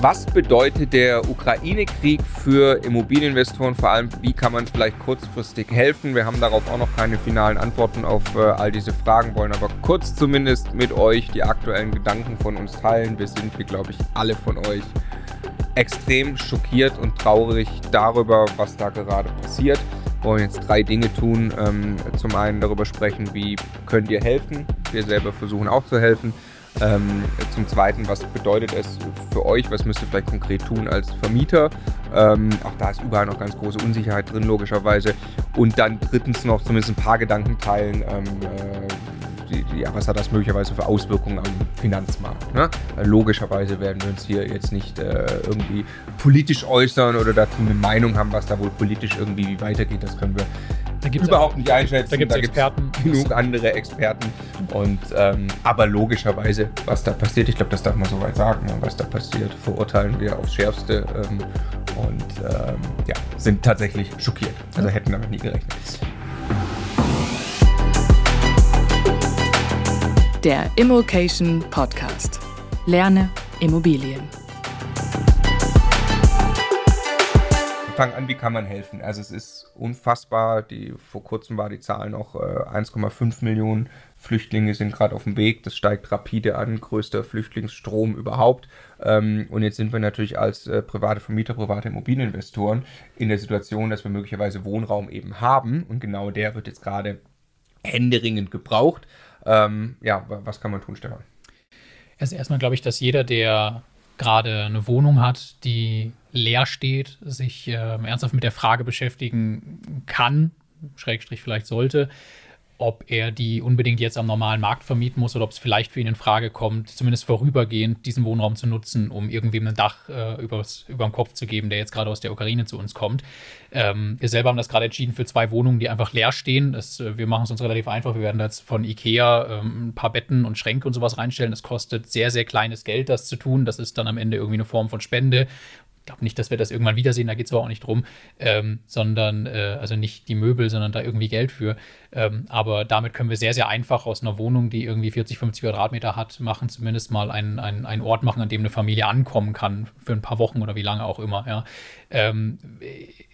Was bedeutet der Ukraine-Krieg für Immobilieninvestoren? Vor allem, wie kann man vielleicht kurzfristig helfen? Wir haben darauf auch noch keine finalen Antworten auf äh, all diese Fragen, wollen aber kurz zumindest mit euch die aktuellen Gedanken von uns teilen. Wir sind, wie glaube ich, alle von euch extrem schockiert und traurig darüber, was da gerade passiert. Wir wollen jetzt drei Dinge tun. Ähm, zum einen darüber sprechen, wie könnt ihr helfen. Wir selber versuchen auch zu helfen. Ähm, zum Zweiten, was bedeutet es für euch? Was müsst ihr vielleicht konkret tun als Vermieter? Ähm, auch da ist überall noch ganz große Unsicherheit drin, logischerweise. Und dann drittens noch zumindest ein paar Gedanken teilen. Ähm, äh, die, die, ja, was hat das möglicherweise für Auswirkungen am Finanzmarkt? Ne? Logischerweise werden wir uns hier jetzt nicht äh, irgendwie politisch äußern oder dazu eine Meinung haben, was da wohl politisch irgendwie weitergeht. Das können wir überhaupt nicht einschätzen. Da gibt es Experten. Genug andere Experten. Und, ähm, aber logischerweise, was da passiert, ich glaube, das darf man soweit sagen, ne, was da passiert, verurteilen wir aufs Schärfste ähm, und ähm, ja, sind tatsächlich schockiert. Also hätten damit nie gerechnet. Der Immokation Podcast. Lerne Immobilien. Fangen an, wie kann man helfen? Also es ist unfassbar, die, vor kurzem war die Zahl noch äh, 1,5 Millionen Flüchtlinge sind gerade auf dem Weg, das steigt rapide an, größter Flüchtlingsstrom überhaupt. Ähm, und jetzt sind wir natürlich als äh, private Vermieter, private Immobilieninvestoren in der Situation, dass wir möglicherweise Wohnraum eben haben und genau der wird jetzt gerade händeringend gebraucht. Ähm, ja, was kann man tun, Stefan? Also erstmal glaube ich, dass jeder, der gerade eine Wohnung hat, die leer steht, sich äh, ernsthaft mit der Frage beschäftigen kann, Schrägstrich vielleicht sollte, ob er die unbedingt jetzt am normalen Markt vermieten muss oder ob es vielleicht für ihn in Frage kommt, zumindest vorübergehend diesen Wohnraum zu nutzen, um irgendwem ein Dach äh, übers, über den Kopf zu geben, der jetzt gerade aus der Ukraine zu uns kommt. Ähm, wir selber haben das gerade entschieden für zwei Wohnungen, die einfach leer stehen. Das, äh, wir machen es uns relativ einfach. Wir werden da jetzt von Ikea ähm, ein paar Betten und Schränke und sowas reinstellen. Das kostet sehr, sehr kleines Geld, das zu tun. Das ist dann am Ende irgendwie eine Form von Spende glaube nicht, dass wir das irgendwann wiedersehen, da geht es aber auch nicht drum, ähm, sondern, äh, also nicht die Möbel, sondern da irgendwie Geld für. Ähm, aber damit können wir sehr, sehr einfach aus einer Wohnung, die irgendwie 40, 50 Quadratmeter hat, machen, zumindest mal einen, einen, einen Ort machen, an dem eine Familie ankommen kann, für ein paar Wochen oder wie lange auch immer. Ja. Ähm,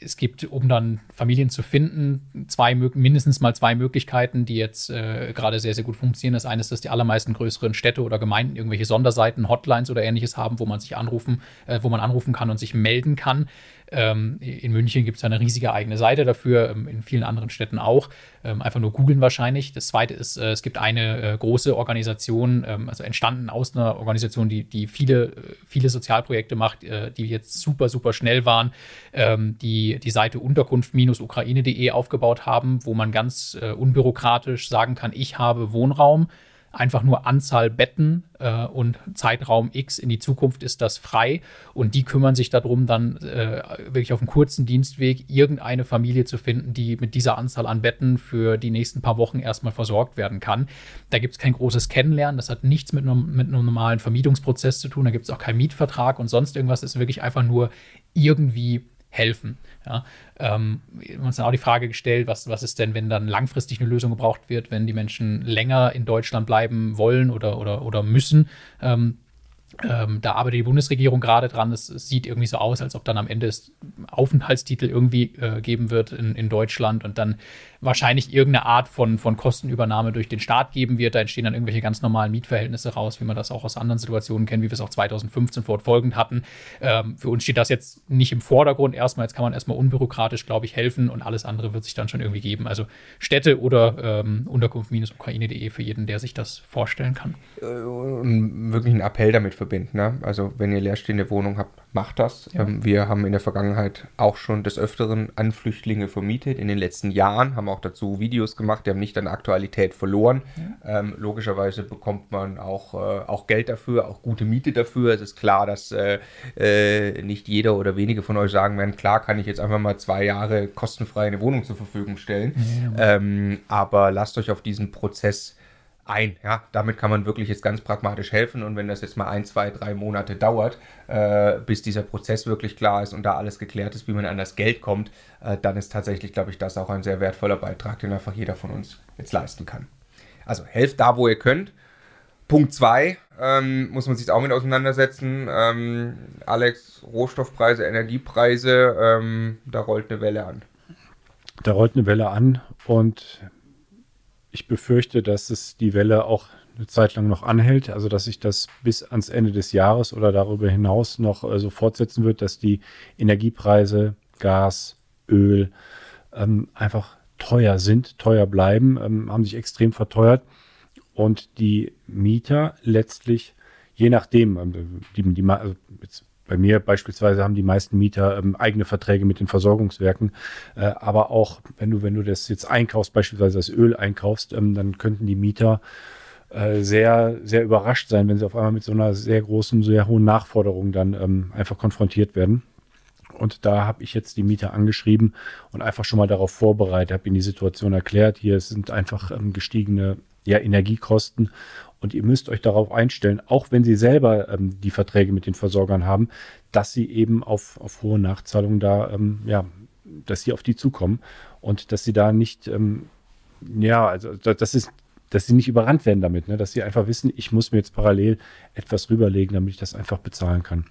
es gibt, um dann Familien zu finden, zwei, mindestens mal zwei Möglichkeiten, die jetzt äh, gerade sehr, sehr gut funktionieren. Das eine ist, dass die allermeisten größeren Städte oder Gemeinden irgendwelche Sonderseiten, Hotlines oder ähnliches haben, wo man sich anrufen, äh, wo man anrufen kann und sich melden kann. Ähm, in München gibt es eine riesige eigene Seite dafür, ähm, in vielen anderen Städten auch. Ähm, einfach nur googeln wahrscheinlich. Das zweite ist, äh, es gibt eine äh, große Organisation, also entstanden aus einer Organisation, die, die viele, äh, viele Sozialprojekte macht, die jetzt super, super schnell waren, die die Seite unterkunft-ukraine.de aufgebaut haben, wo man ganz unbürokratisch sagen kann, ich habe Wohnraum einfach nur Anzahl Betten äh, und Zeitraum X in die Zukunft ist das frei. Und die kümmern sich darum, dann äh, wirklich auf einem kurzen Dienstweg irgendeine Familie zu finden, die mit dieser Anzahl an Betten für die nächsten paar Wochen erstmal versorgt werden kann. Da gibt es kein großes Kennenlernen, das hat nichts mit mit einem normalen Vermietungsprozess zu tun, da gibt es auch keinen Mietvertrag und sonst irgendwas, das ist wirklich einfach nur irgendwie helfen. Ja, ähm, wir haben uns dann auch die Frage gestellt, was, was ist denn, wenn dann langfristig eine Lösung gebraucht wird, wenn die Menschen länger in Deutschland bleiben wollen oder, oder, oder müssen. Ähm, ähm, da arbeitet die Bundesregierung gerade dran. Es, es, sieht irgendwie so aus, als ob dann am Ende es Aufenthaltstitel irgendwie äh, geben wird in, in Deutschland und dann wahrscheinlich irgendeine Art von, von Kostenübernahme durch den Staat geben wird. Da entstehen dann irgendwelche ganz normalen Mietverhältnisse raus, wie man das auch aus anderen Situationen kennt, wie wir es auch 2015 fortfolgend hatten. Ähm, für uns steht das jetzt nicht im Vordergrund erstmal. Jetzt kann man erstmal unbürokratisch, glaube ich, helfen und alles andere wird sich dann schon irgendwie geben. Also Städte oder ähm, Unterkunft-ukraine.de für jeden, der sich das vorstellen kann. Äh, und wirklich einen Appell damit verbinden. Ne? Also wenn ihr leerstehende Wohnung habt, macht das. Ja. Ähm, wir haben in der Vergangenheit auch schon des Öfteren an Flüchtlinge vermietet. In den letzten Jahren haben wir auch dazu Videos gemacht, die haben nicht an Aktualität verloren. Ja. Ähm, logischerweise bekommt man auch, äh, auch Geld dafür, auch gute Miete dafür. Es ist klar, dass äh, äh, nicht jeder oder wenige von euch sagen werden, klar kann ich jetzt einfach mal zwei Jahre kostenfrei eine Wohnung zur Verfügung stellen. Ja. Ähm, aber lasst euch auf diesen Prozess ein. Ja, damit kann man wirklich jetzt ganz pragmatisch helfen. Und wenn das jetzt mal ein, zwei, drei Monate dauert, äh, bis dieser Prozess wirklich klar ist und da alles geklärt ist, wie man an das Geld kommt, äh, dann ist tatsächlich, glaube ich, das auch ein sehr wertvoller Beitrag, den einfach jeder von uns jetzt leisten kann. Also helft da, wo ihr könnt. Punkt zwei ähm, muss man sich auch mit auseinandersetzen. Ähm, Alex, Rohstoffpreise, Energiepreise, ähm, da rollt eine Welle an. Da rollt eine Welle an und ich befürchte, dass es die Welle auch eine Zeit lang noch anhält, also dass sich das bis ans Ende des Jahres oder darüber hinaus noch äh, so fortsetzen wird, dass die Energiepreise, Gas, Öl ähm, einfach teuer sind, teuer bleiben, ähm, haben sich extrem verteuert. Und die Mieter letztlich, je nachdem, ähm, die, die, also jetzt bei mir beispielsweise haben die meisten Mieter ähm, eigene Verträge mit den Versorgungswerken. Äh, aber auch wenn du, wenn du das jetzt einkaufst, beispielsweise das Öl einkaufst, ähm, dann könnten die Mieter äh, sehr, sehr überrascht sein, wenn sie auf einmal mit so einer sehr großen, sehr hohen Nachforderung dann ähm, einfach konfrontiert werden. Und da habe ich jetzt die Mieter angeschrieben und einfach schon mal darauf vorbereitet, habe ihnen die Situation erklärt. Hier sind einfach ähm, gestiegene ja, Energiekosten und ihr müsst euch darauf einstellen, auch wenn sie selber ähm, die Verträge mit den Versorgern haben, dass sie eben auf, auf hohe Nachzahlungen da, ähm, ja, dass sie auf die zukommen und dass sie da nicht, ähm, ja, also das ist, dass sie nicht überrannt werden damit, ne? dass sie einfach wissen, ich muss mir jetzt parallel etwas rüberlegen, damit ich das einfach bezahlen kann.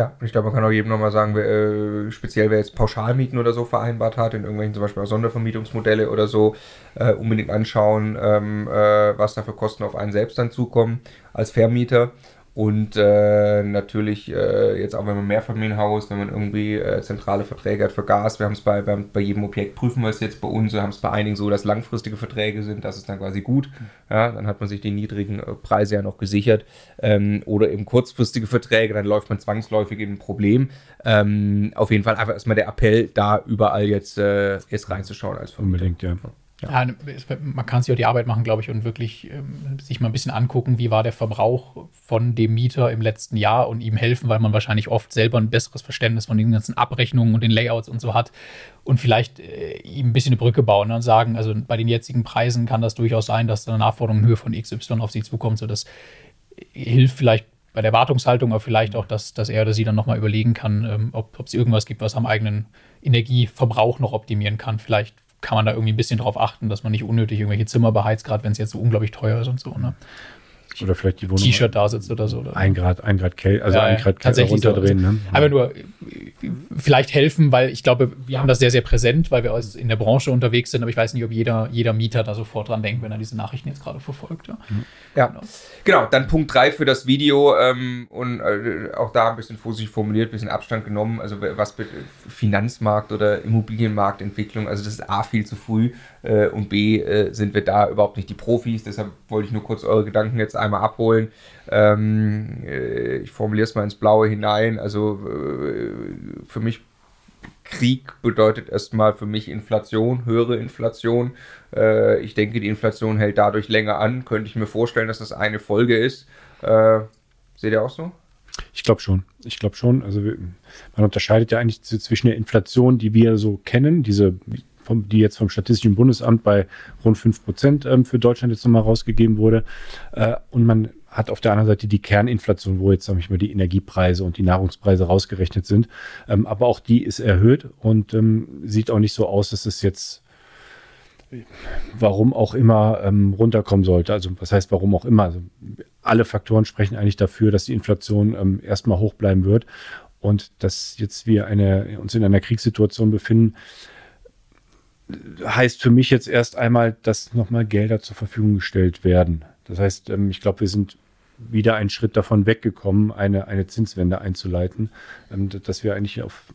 Ja, und ich glaube, man kann auch jedem nochmal sagen, wer, äh, speziell wer jetzt Pauschalmieten oder so vereinbart hat, in irgendwelchen zum Beispiel auch Sondervermietungsmodelle oder so, äh, unbedingt anschauen, ähm, äh, was da für Kosten auf einen selbst dann zukommen als Vermieter. Und äh, natürlich äh, jetzt auch, wenn man Mehrfamilienhaus, wenn man irgendwie äh, zentrale Verträge hat für Gas, wir haben es bei, bei, bei, jedem Objekt, prüfen wir es jetzt bei uns, wir haben es bei einigen so, dass langfristige Verträge sind, das ist dann quasi gut. Ja, dann hat man sich die niedrigen äh, Preise ja noch gesichert. Ähm, oder eben kurzfristige Verträge, dann läuft man zwangsläufig in ein Problem. Ähm, auf jeden Fall einfach erstmal der Appell, da überall jetzt, äh, jetzt reinzuschauen als Vermieter. Unbedingt, ja. Ja. ja. man kann sich auch die Arbeit machen, glaube ich, und wirklich ähm, sich mal ein bisschen angucken, wie war der Verbrauch von dem Mieter im letzten Jahr und ihm helfen, weil man wahrscheinlich oft selber ein besseres Verständnis von den ganzen Abrechnungen und den Layouts und so hat und vielleicht äh, ihm ein bisschen eine Brücke bauen ne, und sagen, also bei den jetzigen Preisen kann das durchaus sein, dass eine Nachforderung in Höhe von XY auf sie zukommt, so das hilft vielleicht bei der Wartungshaltung, aber vielleicht auch, dass, dass er oder sie dann nochmal überlegen kann, ähm, ob es irgendwas gibt, was am eigenen Energieverbrauch noch optimieren kann. Vielleicht kann man da irgendwie ein bisschen drauf achten, dass man nicht unnötig irgendwelche Zimmer beheizt, gerade wenn es jetzt so unglaublich teuer ist und so. Ne? Oder vielleicht die Wohnung. T-Shirt da sitzt oder so. Oder? Ein Grad, ein Grad Kälte, also Ja, ein Grad tatsächlich runterdrehen. so. Ne? Aber nur äh, vielleicht helfen, weil ich glaube, wir haben das sehr, sehr präsent, weil wir in der Branche unterwegs sind, aber ich weiß nicht, ob jeder, jeder Mieter da sofort dran denkt, wenn er diese Nachrichten jetzt gerade verfolgt. Ja. Ja, Genau. genau. Dann Punkt 3 für das Video ähm, und äh, auch da ein bisschen vorsichtig formuliert, ein bisschen Abstand genommen. Also was mit Finanzmarkt oder Immobilienmarktentwicklung, also das ist A viel zu früh äh, und B äh, sind wir da überhaupt nicht die Profis. Deshalb wollte ich nur kurz eure Gedanken jetzt einmal abholen. Ähm, äh, ich formuliere es mal ins Blaue hinein. Also äh, für mich Krieg bedeutet erstmal für mich Inflation, höhere Inflation. Äh, ich denke, die Inflation hält dadurch länger an. Könnte ich mir vorstellen, dass das eine Folge ist. Äh, seht ihr auch so? Ich glaube schon. Ich glaube schon. Also man unterscheidet ja eigentlich zwischen der Inflation, die wir so kennen, diese vom, die jetzt vom Statistischen Bundesamt bei rund 5 Prozent ähm, für Deutschland jetzt nochmal rausgegeben wurde. Äh, und man hat auf der anderen Seite die Kerninflation, wo jetzt, sag ich mal, die Energiepreise und die Nahrungspreise rausgerechnet sind. Ähm, aber auch die ist erhöht und ähm, sieht auch nicht so aus, dass es jetzt warum auch immer ähm, runterkommen sollte. Also was heißt warum auch immer? Also, alle Faktoren sprechen eigentlich dafür, dass die Inflation ähm, erstmal hoch bleiben wird und dass jetzt wir eine, uns in einer Kriegssituation befinden, heißt für mich jetzt erst einmal, dass nochmal Gelder zur Verfügung gestellt werden. Das heißt, ähm, ich glaube, wir sind wieder einen Schritt davon weggekommen, eine, eine Zinswende einzuleiten, ähm, dass wir eigentlich auf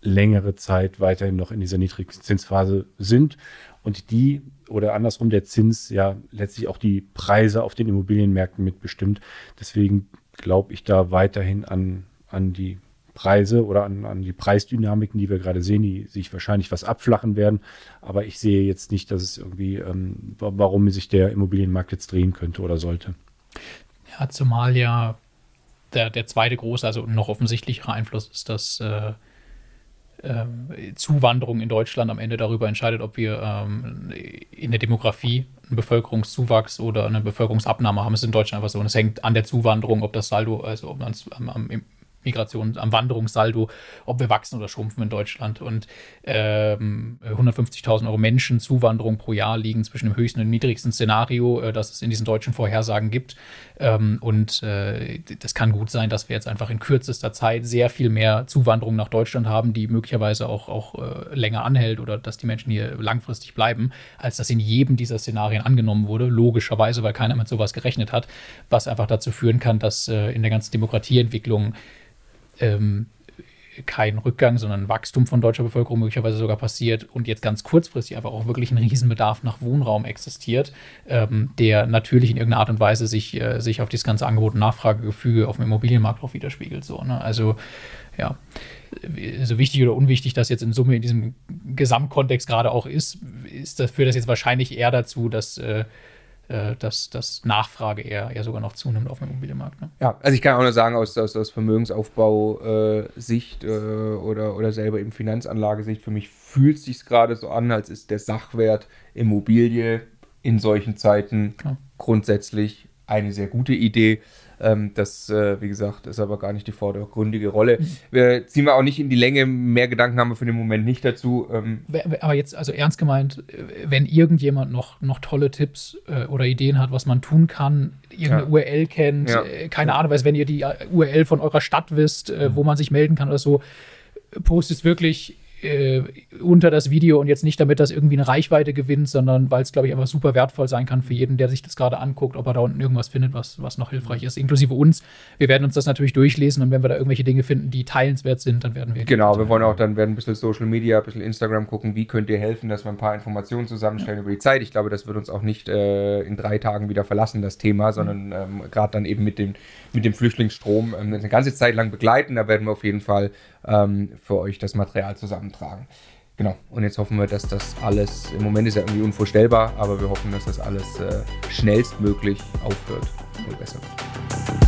längere Zeit weiterhin noch in dieser Niedrigzinsphase sind und die oder andersrum der Zins ja letztlich auch die Preise auf den Immobilienmärkten mitbestimmt. Deswegen glaube ich da weiterhin an, an die Preise oder an, an die Preisdynamiken, die wir gerade sehen, die sich wahrscheinlich was abflachen werden. Aber ich sehe jetzt nicht, dass es irgendwie, ähm, wa- warum sich der Immobilienmarkt jetzt drehen könnte oder sollte. Ja, zumal ja der, der zweite große, also noch offensichtlichere Einfluss ist, dass äh, ähm, Zuwanderung in Deutschland am Ende darüber entscheidet, ob wir ähm, in der Demografie einen Bevölkerungszuwachs oder eine Bevölkerungsabnahme haben. Es ist in Deutschland einfach so. Und es hängt an der Zuwanderung, ob das Saldo, also ob man es am, am Migration, am Wanderungssaldo, ob wir wachsen oder schrumpfen in Deutschland. Und ähm, 150.000 Euro Menschen Zuwanderung pro Jahr liegen zwischen dem höchsten und niedrigsten Szenario, äh, das es in diesen deutschen Vorhersagen gibt. Ähm, und äh, das kann gut sein, dass wir jetzt einfach in kürzester Zeit sehr viel mehr Zuwanderung nach Deutschland haben, die möglicherweise auch, auch äh, länger anhält oder dass die Menschen hier langfristig bleiben, als das in jedem dieser Szenarien angenommen wurde. Logischerweise, weil keiner mit sowas gerechnet hat, was einfach dazu führen kann, dass äh, in der ganzen Demokratieentwicklung ähm, kein Rückgang, sondern Wachstum von deutscher Bevölkerung möglicherweise sogar passiert und jetzt ganz kurzfristig einfach auch wirklich ein Riesenbedarf nach Wohnraum existiert, ähm, der natürlich in irgendeiner Art und Weise sich, äh, sich auf das ganze Angebot- und Nachfragegefüge auf dem Immobilienmarkt auch widerspiegelt. So, ne? Also ja, so wichtig oder unwichtig das jetzt in Summe in diesem Gesamtkontext gerade auch ist, ist das, führt das jetzt wahrscheinlich eher dazu, dass, äh, dass, dass Nachfrage eher, eher sogar noch zunimmt auf dem Immobilienmarkt. Ne? Ja, also ich kann auch nur sagen, aus, aus, aus Vermögensaufbau-Sicht äh, oder, oder selber eben Finanzanlagesicht, für mich fühlt es sich gerade so an, als ist der Sachwert Immobilie in solchen Zeiten Klar. grundsätzlich eine sehr gute Idee. Ähm, das, äh, wie gesagt, ist aber gar nicht die vordergründige Rolle. Wir ziehen wir auch nicht in die Länge, mehr Gedanken haben wir für den Moment nicht dazu. Ähm, Aber jetzt, also ernst gemeint, wenn irgendjemand noch, noch tolle Tipps äh, oder Ideen hat, was man tun kann, irgendeine Ja. URL kennt, Ja. äh, keine Ahnung, weiß, wenn ihr die URL von eurer Stadt wisst, Mhm. äh, wo man sich melden kann oder so, postet es wirklich äh, unter das Video und jetzt nicht damit das irgendwie eine Reichweite gewinnt, sondern weil es, glaube ich, einfach super wertvoll sein kann für jeden, der sich das gerade anguckt, ob er da unten irgendwas findet, was, was noch hilfreich ist, inklusive uns. Wir werden uns das natürlich durchlesen und wenn wir da irgendwelche Dinge finden, die teilenswert sind, dann werden wir. Genau, wir wollen auch dann werden ein bisschen Social Media, ein bisschen Instagram gucken, wie könnt ihr helfen, dass wir ein paar Informationen zusammenstellen über die Zeit. Ich glaube, das wird uns auch nicht äh, in drei Tagen wieder verlassen, das Thema, sondern ähm, gerade dann eben mit dem, mit dem Flüchtlingsstrom ähm, eine ganze Zeit lang begleiten. Da werden wir auf jeden Fall ähm, für euch das Material zusammentragen. Genau, und jetzt hoffen wir, dass das alles, im Moment ist ja irgendwie unvorstellbar, aber wir hoffen, dass das alles äh, schnellstmöglich aufhört und besser wird.